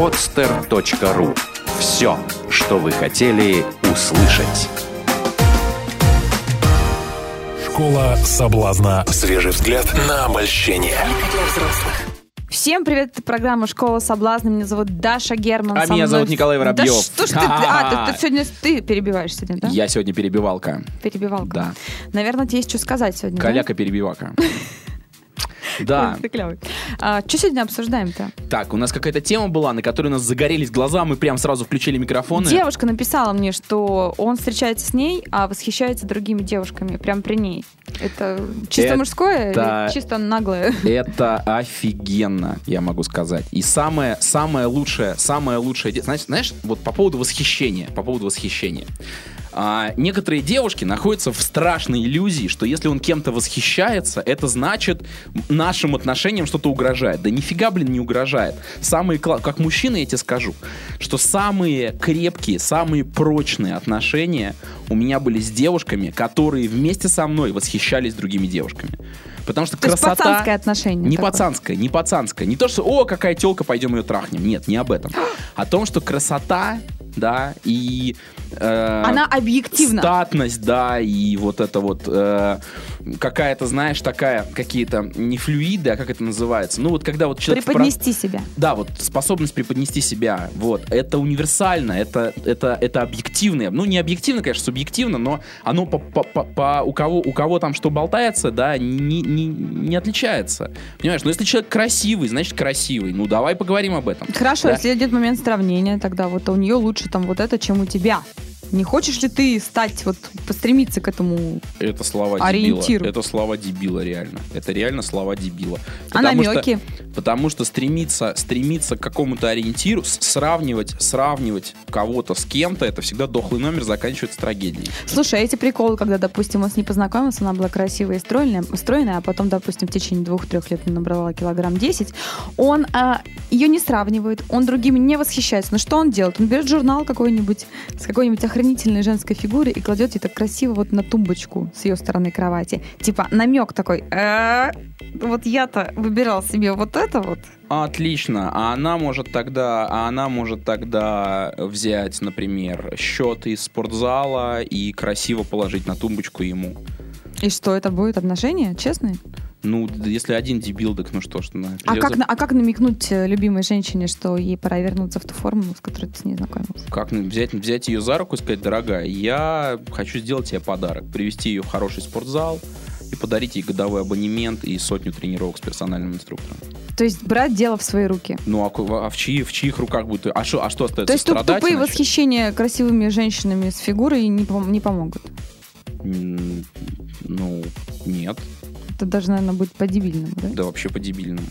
podster.ru Все, что вы хотели услышать. Школа соблазна. Свежий взгляд на обольщение. Всем привет, это программа «Школа соблазна». Меня зовут Даша Герман. А Со меня мной- зовут Николай Воробьев. Да что ж ты... А, ты, ты сегодня ты перебиваешь сегодня, да? Я сегодня перебивалка. Перебивалка. Да. Наверное, тебе есть что сказать сегодня, да? Каляка-перебивака. Да. Ты клевый. А, что сегодня обсуждаем-то? Так, у нас какая-то тема была, на которой у нас загорелись глаза, мы прям сразу включили микрофоны. Девушка написала мне, что он встречается с ней, а восхищается другими девушками прям при ней. Это чисто Это- мужское или чисто наглое? Это офигенно, я могу сказать. И самое, самое лучшее, самое лучшее... Знаешь, знаешь, вот по поводу восхищения, по поводу восхищения. А, некоторые девушки находятся в страшной иллюзии, что если он кем-то восхищается, это значит нашим отношениям что-то угрожает. Да нифига, блин, не угрожает. Самые, как мужчина я тебе скажу, что самые крепкие, самые прочные отношения у меня были с девушками, которые вместе со мной восхищались другими девушками. Потому что То есть красота... пацанское отношение Не такое. пацанское, не пацанское. Не то, что, о, какая телка, пойдем ее трахнем. Нет, не об этом. О том, что красота, да, и... э, Она объективна. Статность, да, и вот это вот э, какая-то, знаешь, такая, какие-то не флюиды, а как это называется? Ну вот когда вот человек... в про- Преподнести себя. да, вот способность преподнести себя, вот, это универсально, это, это, это объективно, ну, не объективно, конечно, субъективно, но оно по, по- по- по- у, кого, у кого там что болтается, да, не, не, не отличается, понимаешь, но если человек красивый, значит красивый, ну, давай поговорим об этом. Хорошо, Да. если идет момент сравнения, тогда вот у нее лучше там вот это, чем у тебя. Не хочешь ли ты стать, вот, постремиться к этому? Это слова Ориентир. дебила. Это слова дебила, реально. Это реально слова дебила. А Потому что- намеки? Потому что стремиться, стремиться к какому-то ориентиру, сравнивать, сравнивать кого-то с кем-то, это всегда дохлый номер заканчивается трагедией. Слушай, а эти приколы, когда, допустим, он с ней познакомился, она была красивая и стройная, стройная, а потом, допустим, в течение двух-трех лет набрала килограмм 10, он а, ее не сравнивает, он другими не восхищается. Но что он делает? Он берет журнал какой-нибудь с какой-нибудь охранительной женской фигурой и кладет ей так красиво вот на тумбочку с ее стороны кровати. Типа намек такой, «Э, вот я-то выбирал себе вот это вот. Отлично. А она может тогда, а она может тогда взять, например, счет из спортзала и красиво положить на тумбочку ему. И что, это будет отношения честные? Ну, если один дебил, так ну что ж, на- А как, а как намекнуть э, любимой женщине, что ей пора вернуться в ту форму, с которой ты с ней знакомился? Как взять, взять ее за руку и сказать, дорогая, я хочу сделать тебе подарок, привести ее в хороший спортзал и подарить ей годовой абонемент и сотню тренировок с персональным инструктором. То есть брать дело в свои руки. Ну, а, а в, чьи- в чьих руках будет? А что, а что остается? То есть Страдать тупые иначе? восхищения красивыми женщинами с фигурой не, пом- не помогут. Ну, нет. Это даже, наверное, будет по-дебильному, да? Да вообще по-дебильному.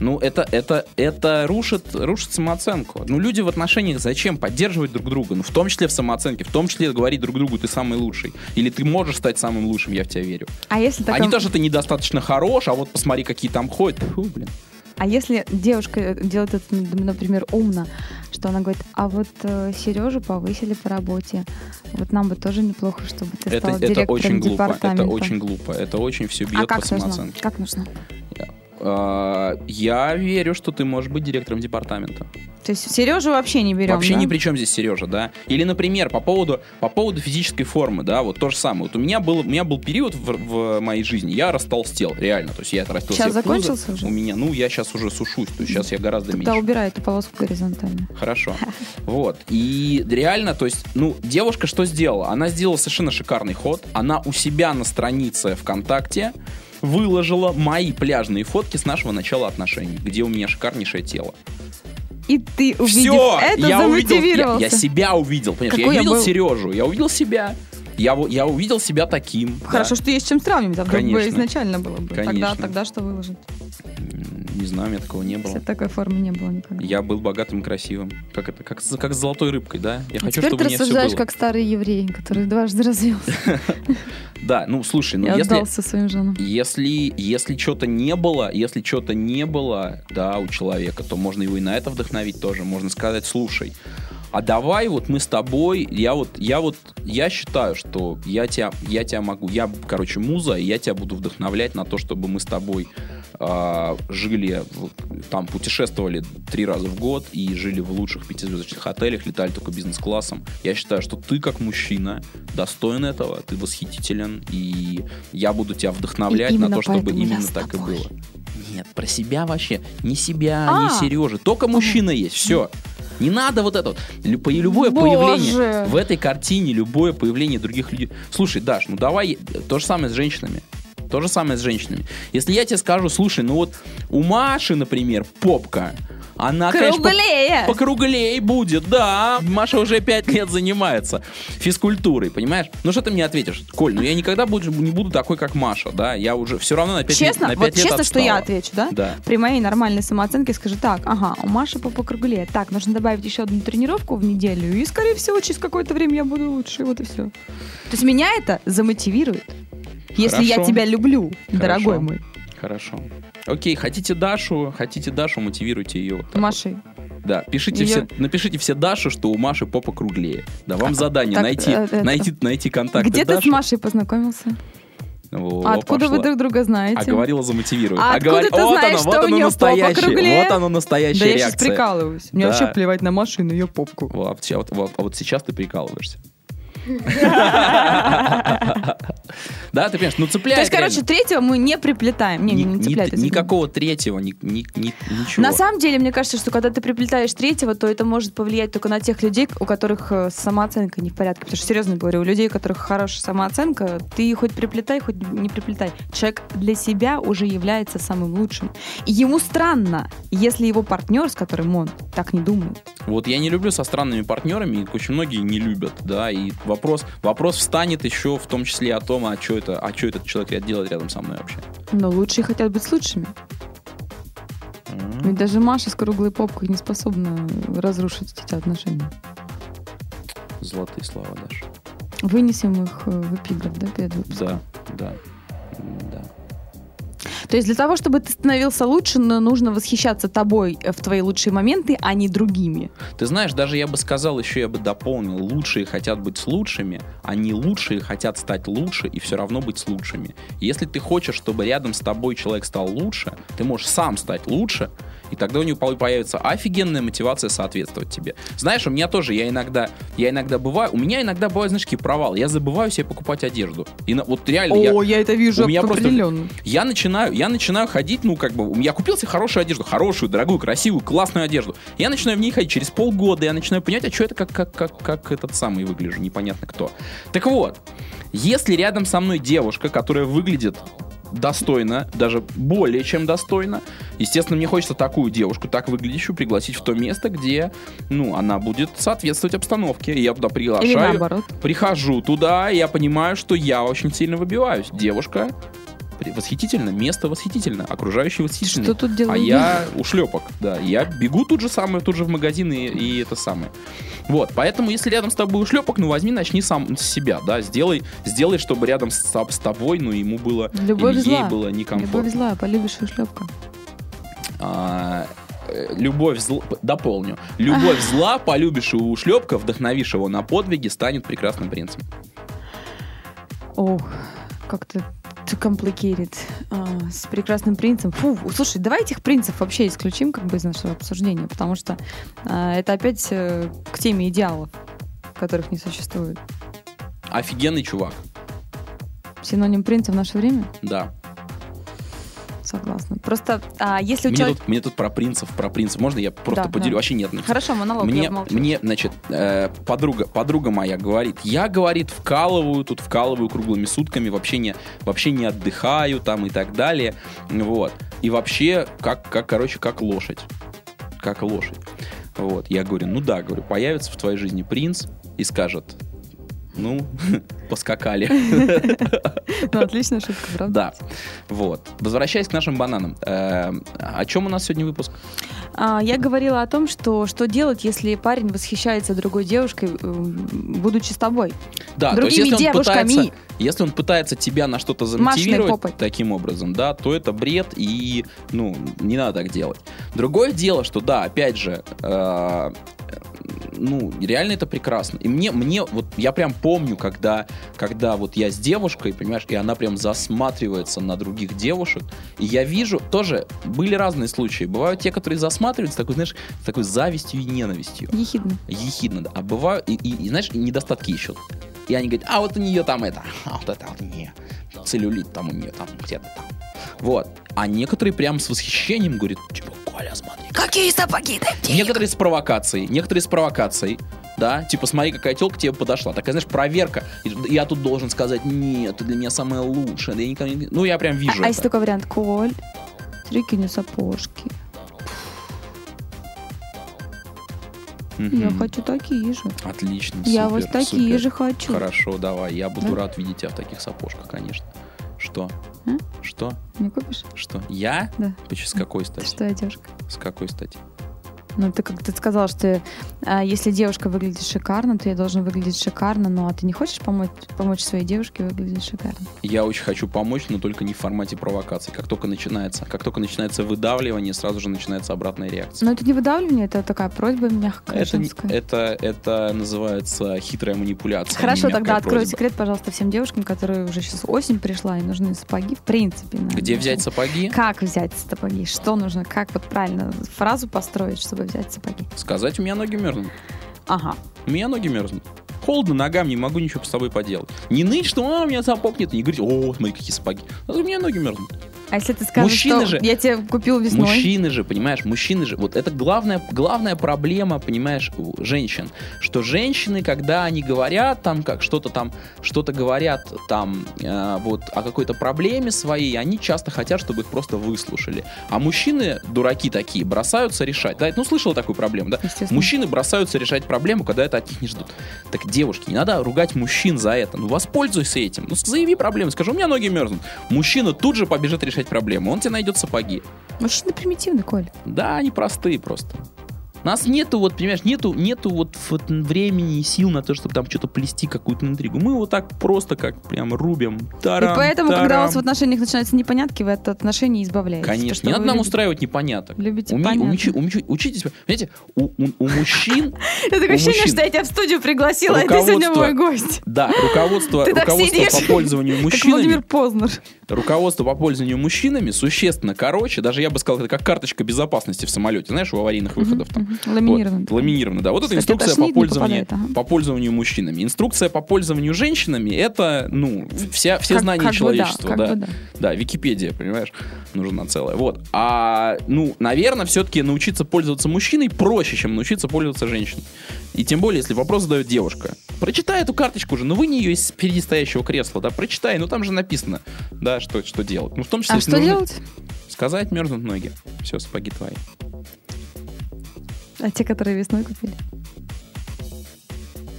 Ну, это, это, это рушит, рушит самооценку. Ну, люди в отношениях зачем поддерживать друг друга? Ну, в том числе в самооценке, в том числе говорить друг другу, ты самый лучший. Или ты можешь стать самым лучшим, я в тебя верю. А если, А такая- не то, что ты недостаточно хорош, а вот посмотри, какие там ходят. Фу, блин. а если девушка делает это, например, умно, что она говорит, а вот Сережу повысили по работе, вот нам бы тоже неплохо, чтобы ты Это, стал это директором очень глупо. Это очень глупо. Это очень все бьет а как по нужно? самооценке. Как нужно? А, Я верю, что ты можешь быть директором департамента. То есть Сережу вообще не берем, Вообще да? ни при чем здесь Сережа, да? Или, например, по поводу, по поводу физической формы, да, вот то же самое. Вот у меня был, у меня был период в, в моей жизни, я растолстел, реально. То есть я отрастил Сейчас себе пузо. закончился уже? У меня, ну, я сейчас уже сушусь, то есть сейчас я гораздо Тогда меньше. убирай эту полоску горизонтально. Хорошо. Вот. И реально, то есть, ну, девушка что сделала? Она сделала совершенно шикарный ход. Она у себя на странице ВКонтакте выложила мои пляжные фотки с нашего начала отношений, где у меня шикарнейшее тело. И ты, увидев Все, это, я увидел, я, я себя увидел, понимаешь? Какой я я увидел был? Сережу, я увидел себя. Я, я увидел себя таким. Хорошо, да. что есть чем сравнивать, а вдруг бы изначально было бы. Тогда, Конечно. тогда что выложить? Не знаю, у меня такого не было. Если такой формы не было никогда. Я был богатым и красивым. Как это? Как, с- как с золотой рыбкой, да? Я А хочу, теперь чтобы ты все рассуждаешь было. как старый еврей, который дважды развелся Да, ну слушай, ну и если, отдался своим женам. если, если что-то не было, если что-то не было, да, у человека, то можно его и на это вдохновить тоже. Можно сказать, слушай, а давай вот мы с тобой, я вот, я вот, я считаю, что я тебя, я тебя могу, я, короче, муза, и я тебя буду вдохновлять на то, чтобы мы с тобой а, жили там путешествовали три раза в год и жили в лучших пятизвездочных отелях, летали только бизнес-классом. Я считаю, что ты как мужчина достоин этого, ты восхитителен, и я буду тебя вдохновлять на то, чтобы именно так и было. Нет, про себя вообще. Не себя, А. не Сережи. Только мужчина есть. Все. Не надо вот это вот. Любое Боже. появление в этой картине, любое появление других людей. Слушай, Даш, ну давай э, то же самое с женщинами. То же самое с женщинами. Если я тебе скажу, слушай, ну вот у Маши, например, попка, она, конечно, по- Круглее. покруглее будет, да. Маша уже пять лет занимается физкультурой, понимаешь? Ну что ты мне ответишь? Коль, ну я никогда буду, не буду такой, как Маша, да? Я уже все равно на 5 Честно, лет, на вот пять лет честно, что я отстала. отвечу, да? Да. При моей нормальной самооценке скажу так, ага, у Маши попа круглее. Так, нужно добавить еще одну тренировку в неделю, и, скорее всего, через какое-то время я буду лучше, вот и все. То есть меня это замотивирует. Если я Хорошо. тебя люблю, Хорошо. дорогой мой. Хорошо. Окей, хотите Дашу, хотите Дашу, мотивируйте ее. вот так вот. Машей. Да, пишите Её- все, напишите все Даше, что у Маши попа круглее. Да, вам задание так, найти, э, это- найти, найти контакты Где ты с Даши. Машей познакомился? Во, А откуда вы пошла. друг друга знаете? А говорила замотивировать. А откуда говори- ты вот знаешь, оно, что вот у оно неё попа настоящее. круглее? Вот оно настоящая да я сейчас реакция. прикалываюсь. Мне Да. вообще плевать на Машу и на ее попку. Вот, а вот- вот- а вот сейчас ты прикалываешься. Да, ты понимаешь, ну цепляет. То есть, короче, реально. третьего мы не приплетаем. Не, Ни- не, ни- цепляет. извини. никакого третьего, ни- ни- ни- ничего. На самом деле, мне кажется, что когда ты приплетаешь третьего, то это может повлиять только на тех людей, у которых э, самооценка не в порядке. Потому что, серьезно говорю, у людей, у которых хорошая самооценка, ты хоть приплетай, хоть не приплетай. Человек для себя уже является самым лучшим. И ему странно, если его партнер, с которым он так не думает. Вот я не люблю со странными партнерами, и очень многие не любят, да, и вопрос, вопрос встанет еще в том числе о том, а что это, а что этот человек делает рядом со мной вообще. Но лучшие хотят быть с лучшими. Ведь даже Маша с круглой попкой не способна разрушить эти отношения. Золотые слова, Даша. Вынесем их э, в эпиграф, да, перед выпуском? Да, да, да. То есть для того, чтобы ты становился лучше, ну, нужно восхищаться тобой э, в твои лучшие моменты, а не другими. Ты знаешь, даже я бы сказал, еще я бы дополнил, лучшие хотят быть с лучшими, а не лучшие хотят стать лучше и все равно быть с лучшими. Если ты хочешь, чтобы рядом с тобой человек стал лучше, ты можешь сам стать лучше, и тогда у него по- появится офигенная мотивация соответствовать тебе. Знаешь, у меня тоже, я иногда, я иногда бываю, у меня иногда бывают, знаешь, какие провалы. Я забываю себе покупать одежду. И на- вот реально я, О, я это вижу у меня просто- определенно. я начинаю, я начинаю ходить, ну, как бы, я купил себе хорошую одежду, хорошую, дорогую, красивую, классную одежду. Я начинаю в ней ходить через полгода, я начинаю понимать, а что это как, как, как, как этот самый выгляжу, непонятно кто. Так вот, если рядом со мной девушка, которая выглядит достойно, даже более чем достойно. Естественно, мне хочется такую девушку, так выглядящую, пригласить в то место, где, ну, она будет соответствовать обстановке. И я туда Или приглашаю. наоборот. Прихожу туда, и я понимаю, что я очень сильно выбиваюсь. Девушка восхитительно, место восхитительно, окружающие восхитительно. Что тут делаю А я ушлепок, да. Я бегу тут же самое, тут же в магазин и, и это самое. Вот, поэтому, если рядом с тобой ушлепок, ну возьми, начни сам с себя, да, сделай, сделай, чтобы рядом с, с тобой, ну, ему было, Любовь или ей зла. было некомфортно. Любовь зла, полюбишь и шлепка. А, э, любовь зла, дополню. Любовь зла, полюбишь и ушлепка, вдохновишь его на подвиги, станет прекрасным принцем. Ох, как-то too complicated. А, с прекрасным принцем. Фу, слушай, давай этих принцев вообще исключим как бы из нашего обсуждения, потому что а, это опять э, к теме идеалов, которых не существует. Офигенный чувак, Синоним принца в наше время? да. Согласна. Просто а, если у Мне человека... тут, мне тут про принцев, про принцев. Можно я просто Да, поделю? да. Вообще нет. ну, Хорошо, монолог, Мне, мне, значит, э, подруга, подруга моя говорит, я, говорит, вкалываю, тут вкалываю круглыми сутками, вообще не, вообще не отдыхаю там и так далее, вот. И вообще, как, как, короче, как лошадь, как лошадь. Вот, я говорю, ну да, говорю, появится в твоей жизни принц и скажет, ну, поскакали. Ну, отличная шутка, правда? Да, вот. Возвращаясь к нашим бананам. Э, о чем у нас сегодня выпуск? А, я говорила о том, что что делать, если парень восхищается другой девушкой, э, будучи с тобой. Да, Другими то есть, если он девушками. пытается, если он пытается тебя на что-то замотивировать таким образом, да, то это бред и, ну, не надо так делать. Другое дело, что да, опять же, э, ну, реально это прекрасно. И мне, мне, вот я прям помню, когда, когда вот я с девушкой, понимаешь, и она прям засматривается на других девушек, и я вижу, тоже были разные случаи. Бывают те, которые засматриваются, такой, знаешь, с такой завистью и ненавистью. Ехидно. Ехидно, да. А бывают, и, и, и, знаешь, недостатки ищут. И они говорят, а вот у нее там это, а вот это вот у нее, целлюлит там у нее, там где-то там. Вот. А некоторые прям с восхищением говорят, типа, Коля, смотри. Какие сапоги ты Некоторые с провокацией, некоторые с провокацией. Да, типа, смотри, какая телка тебе подошла. Такая, знаешь, проверка. И я тут должен сказать, нет, ты для меня самая лучшая. Да я никогда не... Ну, я прям вижу А, это. если такой вариант, Коль, у нее сапожки. Я хочу такие же. Отлично, Я супер, вот такие супер. же хочу. Хорошо, давай. Я буду Да? рад видеть тебя в таких сапожках, конечно. Что? А? Что? Не купишь? Что? Я? Да. Почему с какой стати? что, я девушка? С какой стати? Ну, ты как ты сказал, что а, если девушка выглядит шикарно, то я должен выглядеть шикарно, ну а ты не хочешь помочь, помочь своей девушке выглядеть шикарно? Я очень хочу помочь, но только не в формате провокации. Как только начинается, как только начинается выдавливание, сразу же начинается обратная реакция. Но это не выдавливание, это такая просьба мягкая, это, женская. это, это называется хитрая манипуляция. Хорошо, тогда открой просьба. секрет, пожалуйста, всем девушкам, которые уже сейчас осень пришла и нужны сапоги, в принципе. наверное. Где взять сапоги? Как взять сапоги? Что нужно? Как вот правильно фразу построить, чтобы взять сапоги? Сказать, у меня ноги мерзнут. Ага. У меня ноги мерзнут. Холодно ногам, не могу ничего с собой поделать. Не ныть, что «А, у меня сапог нет. Не говорить, о, смотри, какие сапоги. А у меня ноги мерзнут. А если ты скажешь, Мужчины что же- я тебе купил весной? Мужчины же, понимаешь, мужчины же, вот это главная, главная проблема, понимаешь, у женщин, что женщины, когда они говорят там, как что-то там, что-то говорят там, э, вот о какой-то проблеме своей, они часто хотят, чтобы их просто выслушали. А мужчины, дураки такие, бросаются решать. Да, ну слышала такую проблему, да? Мужчины бросаются решать проблему, когда это от них не ждут. Так, девушки, не надо ругать мужчин за это. Ну, воспользуйся этим. Ну, заяви проблему, скажи, у меня ноги мерзнут. Мужчина тут же побежит решать проблему. Он тебе найдет сапоги. Мужчина примитивный, Коль. Да, они простые просто. Нас нету, вот, понимаешь, нету, нету вот, вот времени и сил на то, чтобы там что-то плести, какую-то интригу. Мы вот так просто как прям рубим. Тарам, и поэтому, когда у тарам. вас в отношениях начинаются непонятки, вы от отношений избавляетесь. Конечно, не надо нам любите- устраивать непоняток. Любите Уме- понятно. умечи- умечи- учитесь, понимаете, у, у- у мужчин, Это такое у ощущение, что я тебя в студию пригласила, а ты сегодня мой гость. да, руководство, руководство по пользованию Как мужчинами, Владимир Познер. руководство по пользованию мужчинами существенно короче, даже я бы сказал, это как карточка безопасности в самолете, знаешь, у аварийных выходов там. Мгм. Ламинировано. Вот, ламинировано, да. Вот это Кстати, инструкция по не пользованию, попадает, ага. по пользованию мужчинами. Инструкция по пользованию женщинами это, ну, вся, все Как- знания как бы да, человечества, да. бы да. Да, Википедия, понимаешь, нужна целая. Вот. А, ну, наверное, все-таки научиться пользоваться мужчиной проще, чем научиться пользоваться женщиной. И тем более, если вопрос задает девушка. Прочитай эту карточку уже, ну вынь ее из впереди стоящего кресла, да, прочитай, ну там же написано, да, что, что делать. Ну, в том числе, А что нужно делать? сказать, мерзнут ноги. Все, сапоги твои. А те, которые весной купили?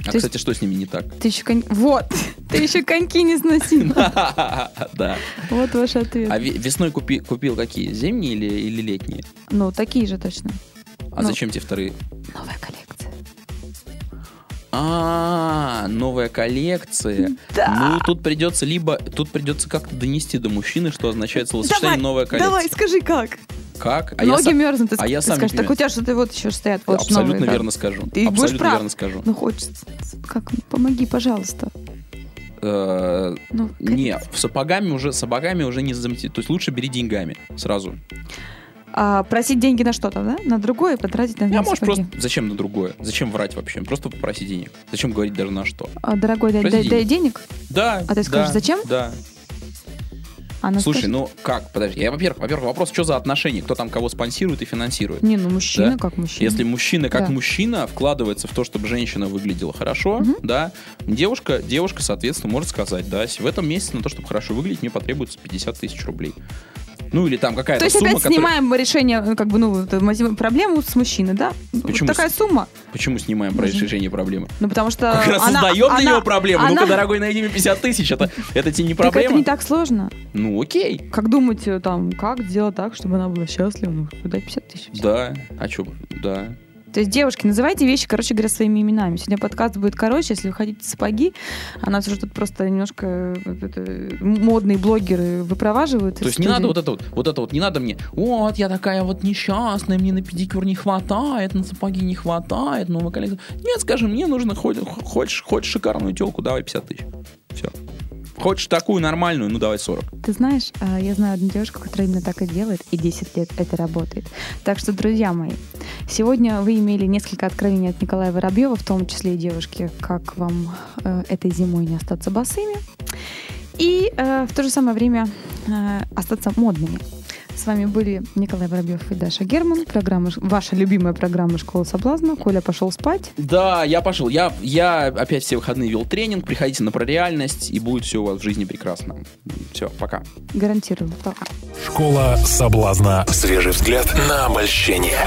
А, То есть- кстати, что с ними не так? Ты еще конь... Вот! Ты еще коньки не сносил. Да. Вот ваш ответ. А ве- весной купи- купил какие? Зимние или, или летние? Ну, такие же точно. А Ну. зачем тебе вторые? Новая коллекция. А, новая коллекция. Да. Ну, тут придется либо, тут придется как-то донести до мужчины, что означает словосочетание новая коллекция. давай, скажи как. Как? А я Ноги сам- мерзнут. Ты, а я сам скажешь, так у тебя что-то вот еще стоят. Вот Абсолютно новые, да. верно скажу. Ты будешь Абсолютно прав. верно скажу. Ну, хочется. Как, помоги, пожалуйста. Э, Ну, Не, в сапогами уже, сапогами уже не заметить. То есть лучше бери деньгами сразу. А, просить деньги на что-то, да? На другое потратить на А одни можешь просто... Зачем на другое? Зачем врать вообще? Просто попроси денег. Зачем говорить даже на что? А, дорогой, дай, дай- дай денег. Да. А ты скажешь, да, зачем? Да. Она Слушай, ну как? Подожди. Я, во-первых, во-первых, вопрос, что за отношения? Кто там кого спонсирует и финансирует? Не, ну мужчина Да? как мужчина. Если мужчина как Да. мужчина вкладывается в то, чтобы женщина выглядела хорошо, Мгм. да, девушка, девушка, соответственно, может сказать, да, в этом месяце на то, чтобы хорошо выглядеть, мне потребуется 50 тысяч рублей. Ну или там какая-то То есть сумма, опять которая- снимаем решение, ну, как бы, ну, вот, проблему с мужчиной, да? Вот Почему такая с- сумма. Почему снимаем про решение проблемы? Ну, потому что Как раз она- создаем для него проблему. она- Ну-ка, дорогой, найди мне 50 тысяч. Это, это тебе не Так проблема? это не так сложно. Ну окей. Как думать, э, там, как сделать так, чтобы она была счастлива? Ну, дай 50 тысяч. Да. А что? Да. То есть, девушки, называйте вещи, короче говоря, своими именами. Сегодня подкаст будет короче, если вы хотите сапоги, а нас уже тут просто немножко вот это, модные блогеры выпроваживают. То есть не надо вот это вот, вот это вот, не надо мне, вот, я такая вот несчастная, мне на педикюр не хватает, на сапоги не хватает, новая коллекция. Нет, скажи, мне нужно, хоть- хочешь, хочешь шикарную телку, давай 50 тысяч. Хочешь такую нормальную, ну давай 40. Ты знаешь, а, я знаю одну девушку, которая именно так и делает, и 10 лет это работает. Так что, друзья мои, сегодня вы имели несколько откровений от Николая Воробьева, в том числе и девушки, как вам э, этой зимой не остаться босыми, и э, в то же самое время э, остаться модными. С вами были Николай Воробьев и Даша Герман. Программа, ваша любимая программа «Школа соблазна». Коля пошел спать. Да, я пошел. Я, я опять все выходные вел тренинг. Приходите на прореальность, и будет все у вас в жизни прекрасно. Все, пока. Гарантирую. Пока. Школа соблазна. Свежий взгляд на обольщение.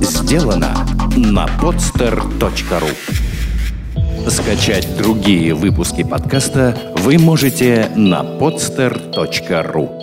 Сделано на podster.ru Скачать другие выпуски подкаста вы можете на podster.ru